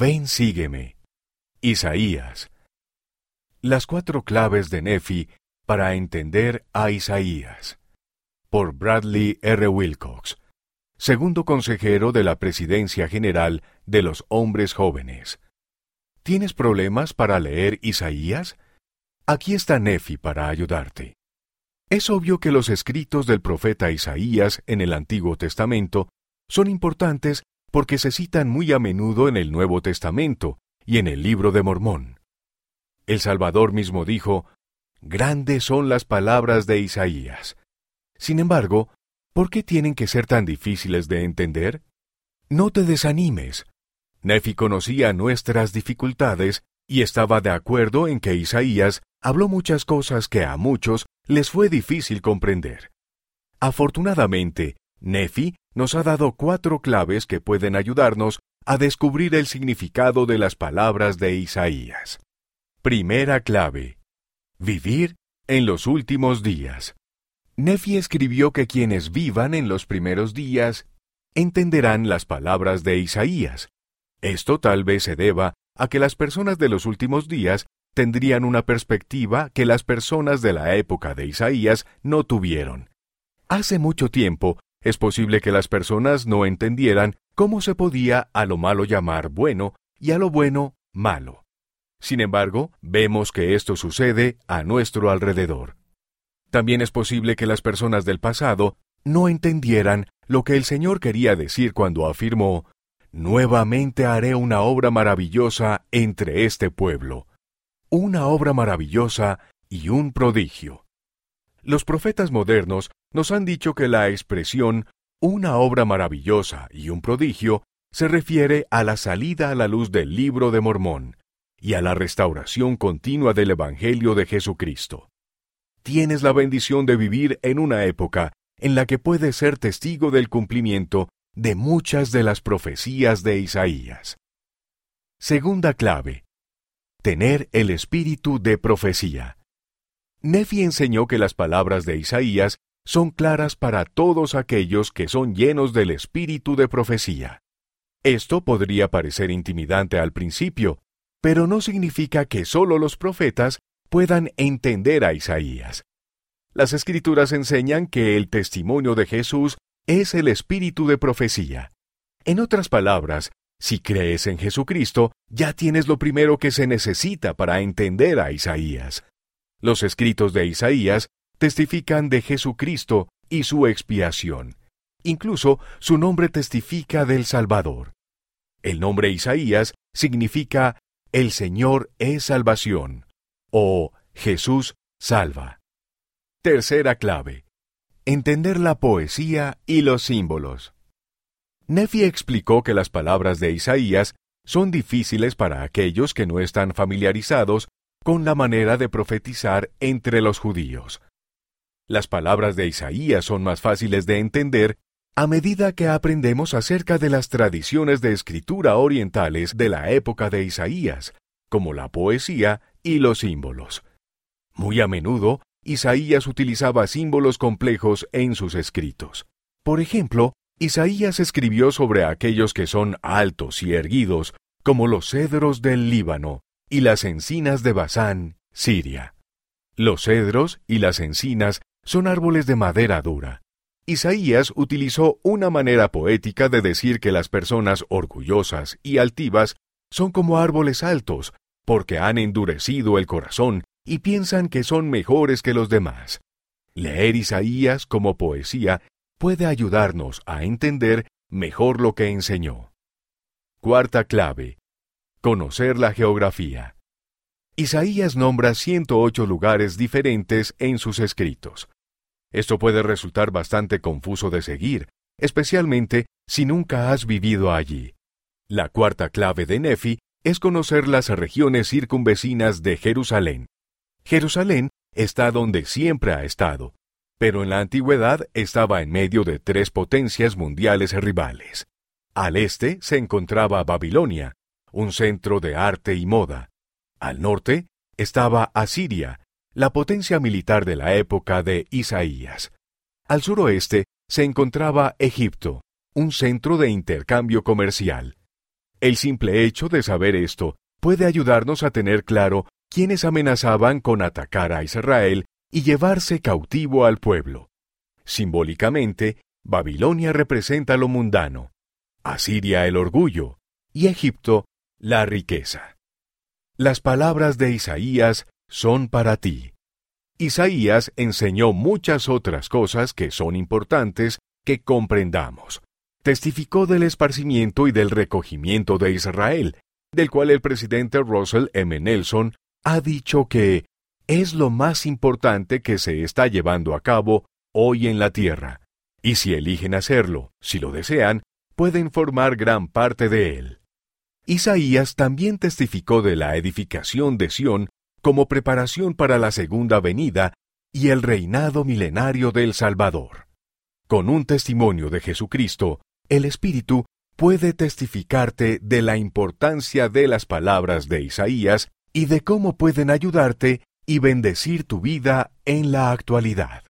Ven, sígueme. Isaías. Las cuatro claves de Nefi para entender a Isaías. Por Bradley R. Wilcox, segundo consejero de la Presidencia General de los Hombres Jóvenes. ¿Tienes problemas para leer Isaías? Aquí está Nefi para ayudarte. Es obvio que los escritos del profeta Isaías en el Antiguo Testamento son importantes porque se citan muy a menudo en el Nuevo Testamento y en el libro de Mormón. El Salvador mismo dijo, Grandes son las palabras de Isaías. Sin embargo, ¿por qué tienen que ser tan difíciles de entender? No te desanimes. Nefi conocía nuestras dificultades y estaba de acuerdo en que Isaías habló muchas cosas que a muchos les fue difícil comprender. Afortunadamente, Nefi nos ha dado cuatro claves que pueden ayudarnos a descubrir el significado de las palabras de Isaías. Primera clave. Vivir en los últimos días. Nefi escribió que quienes vivan en los primeros días entenderán las palabras de Isaías. Esto tal vez se deba a que las personas de los últimos días tendrían una perspectiva que las personas de la época de Isaías no tuvieron. Hace mucho tiempo, es posible que las personas no entendieran cómo se podía a lo malo llamar bueno y a lo bueno malo. Sin embargo, vemos que esto sucede a nuestro alrededor. También es posible que las personas del pasado no entendieran lo que el Señor quería decir cuando afirmó, Nuevamente haré una obra maravillosa entre este pueblo una obra maravillosa y un prodigio. Los profetas modernos nos han dicho que la expresión una obra maravillosa y un prodigio se refiere a la salida a la luz del libro de Mormón y a la restauración continua del Evangelio de Jesucristo. Tienes la bendición de vivir en una época en la que puedes ser testigo del cumplimiento de muchas de las profecías de Isaías. Segunda clave tener el espíritu de profecía. Nefi enseñó que las palabras de Isaías son claras para todos aquellos que son llenos del espíritu de profecía. Esto podría parecer intimidante al principio, pero no significa que solo los profetas puedan entender a Isaías. Las escrituras enseñan que el testimonio de Jesús es el espíritu de profecía. En otras palabras, si crees en Jesucristo, ya tienes lo primero que se necesita para entender a Isaías. Los escritos de Isaías testifican de Jesucristo y su expiación. Incluso su nombre testifica del Salvador. El nombre Isaías significa El Señor es salvación o Jesús salva. Tercera clave. Entender la poesía y los símbolos. Nefi explicó que las palabras de Isaías son difíciles para aquellos que no están familiarizados con la manera de profetizar entre los judíos. Las palabras de Isaías son más fáciles de entender a medida que aprendemos acerca de las tradiciones de escritura orientales de la época de Isaías, como la poesía y los símbolos. Muy a menudo, Isaías utilizaba símbolos complejos en sus escritos. Por ejemplo, Isaías escribió sobre aquellos que son altos y erguidos, como los cedros del Líbano y las encinas de Basán, Siria. Los cedros y las encinas son árboles de madera dura. Isaías utilizó una manera poética de decir que las personas orgullosas y altivas son como árboles altos, porque han endurecido el corazón y piensan que son mejores que los demás. Leer Isaías como poesía puede ayudarnos a entender mejor lo que enseñó. Cuarta clave. Conocer la geografía. Isaías nombra 108 lugares diferentes en sus escritos. Esto puede resultar bastante confuso de seguir, especialmente si nunca has vivido allí. La cuarta clave de Nefi es conocer las regiones circunvecinas de Jerusalén. Jerusalén está donde siempre ha estado, pero en la antigüedad estaba en medio de tres potencias mundiales rivales. Al este se encontraba Babilonia, un centro de arte y moda. Al norte estaba Asiria, la potencia militar de la época de Isaías. Al suroeste se encontraba Egipto, un centro de intercambio comercial. El simple hecho de saber esto puede ayudarnos a tener claro quiénes amenazaban con atacar a Israel y llevarse cautivo al pueblo. Simbólicamente, Babilonia representa lo mundano, Asiria el orgullo y Egipto la riqueza. Las palabras de Isaías son para ti. Isaías enseñó muchas otras cosas que son importantes que comprendamos. Testificó del esparcimiento y del recogimiento de Israel, del cual el presidente Russell M. Nelson ha dicho que es lo más importante que se está llevando a cabo hoy en la tierra, y si eligen hacerlo, si lo desean, pueden formar gran parte de él. Isaías también testificó de la edificación de Sión como preparación para la segunda venida y el reinado milenario del Salvador. Con un testimonio de Jesucristo, el Espíritu puede testificarte de la importancia de las palabras de Isaías y de cómo pueden ayudarte y bendecir tu vida en la actualidad.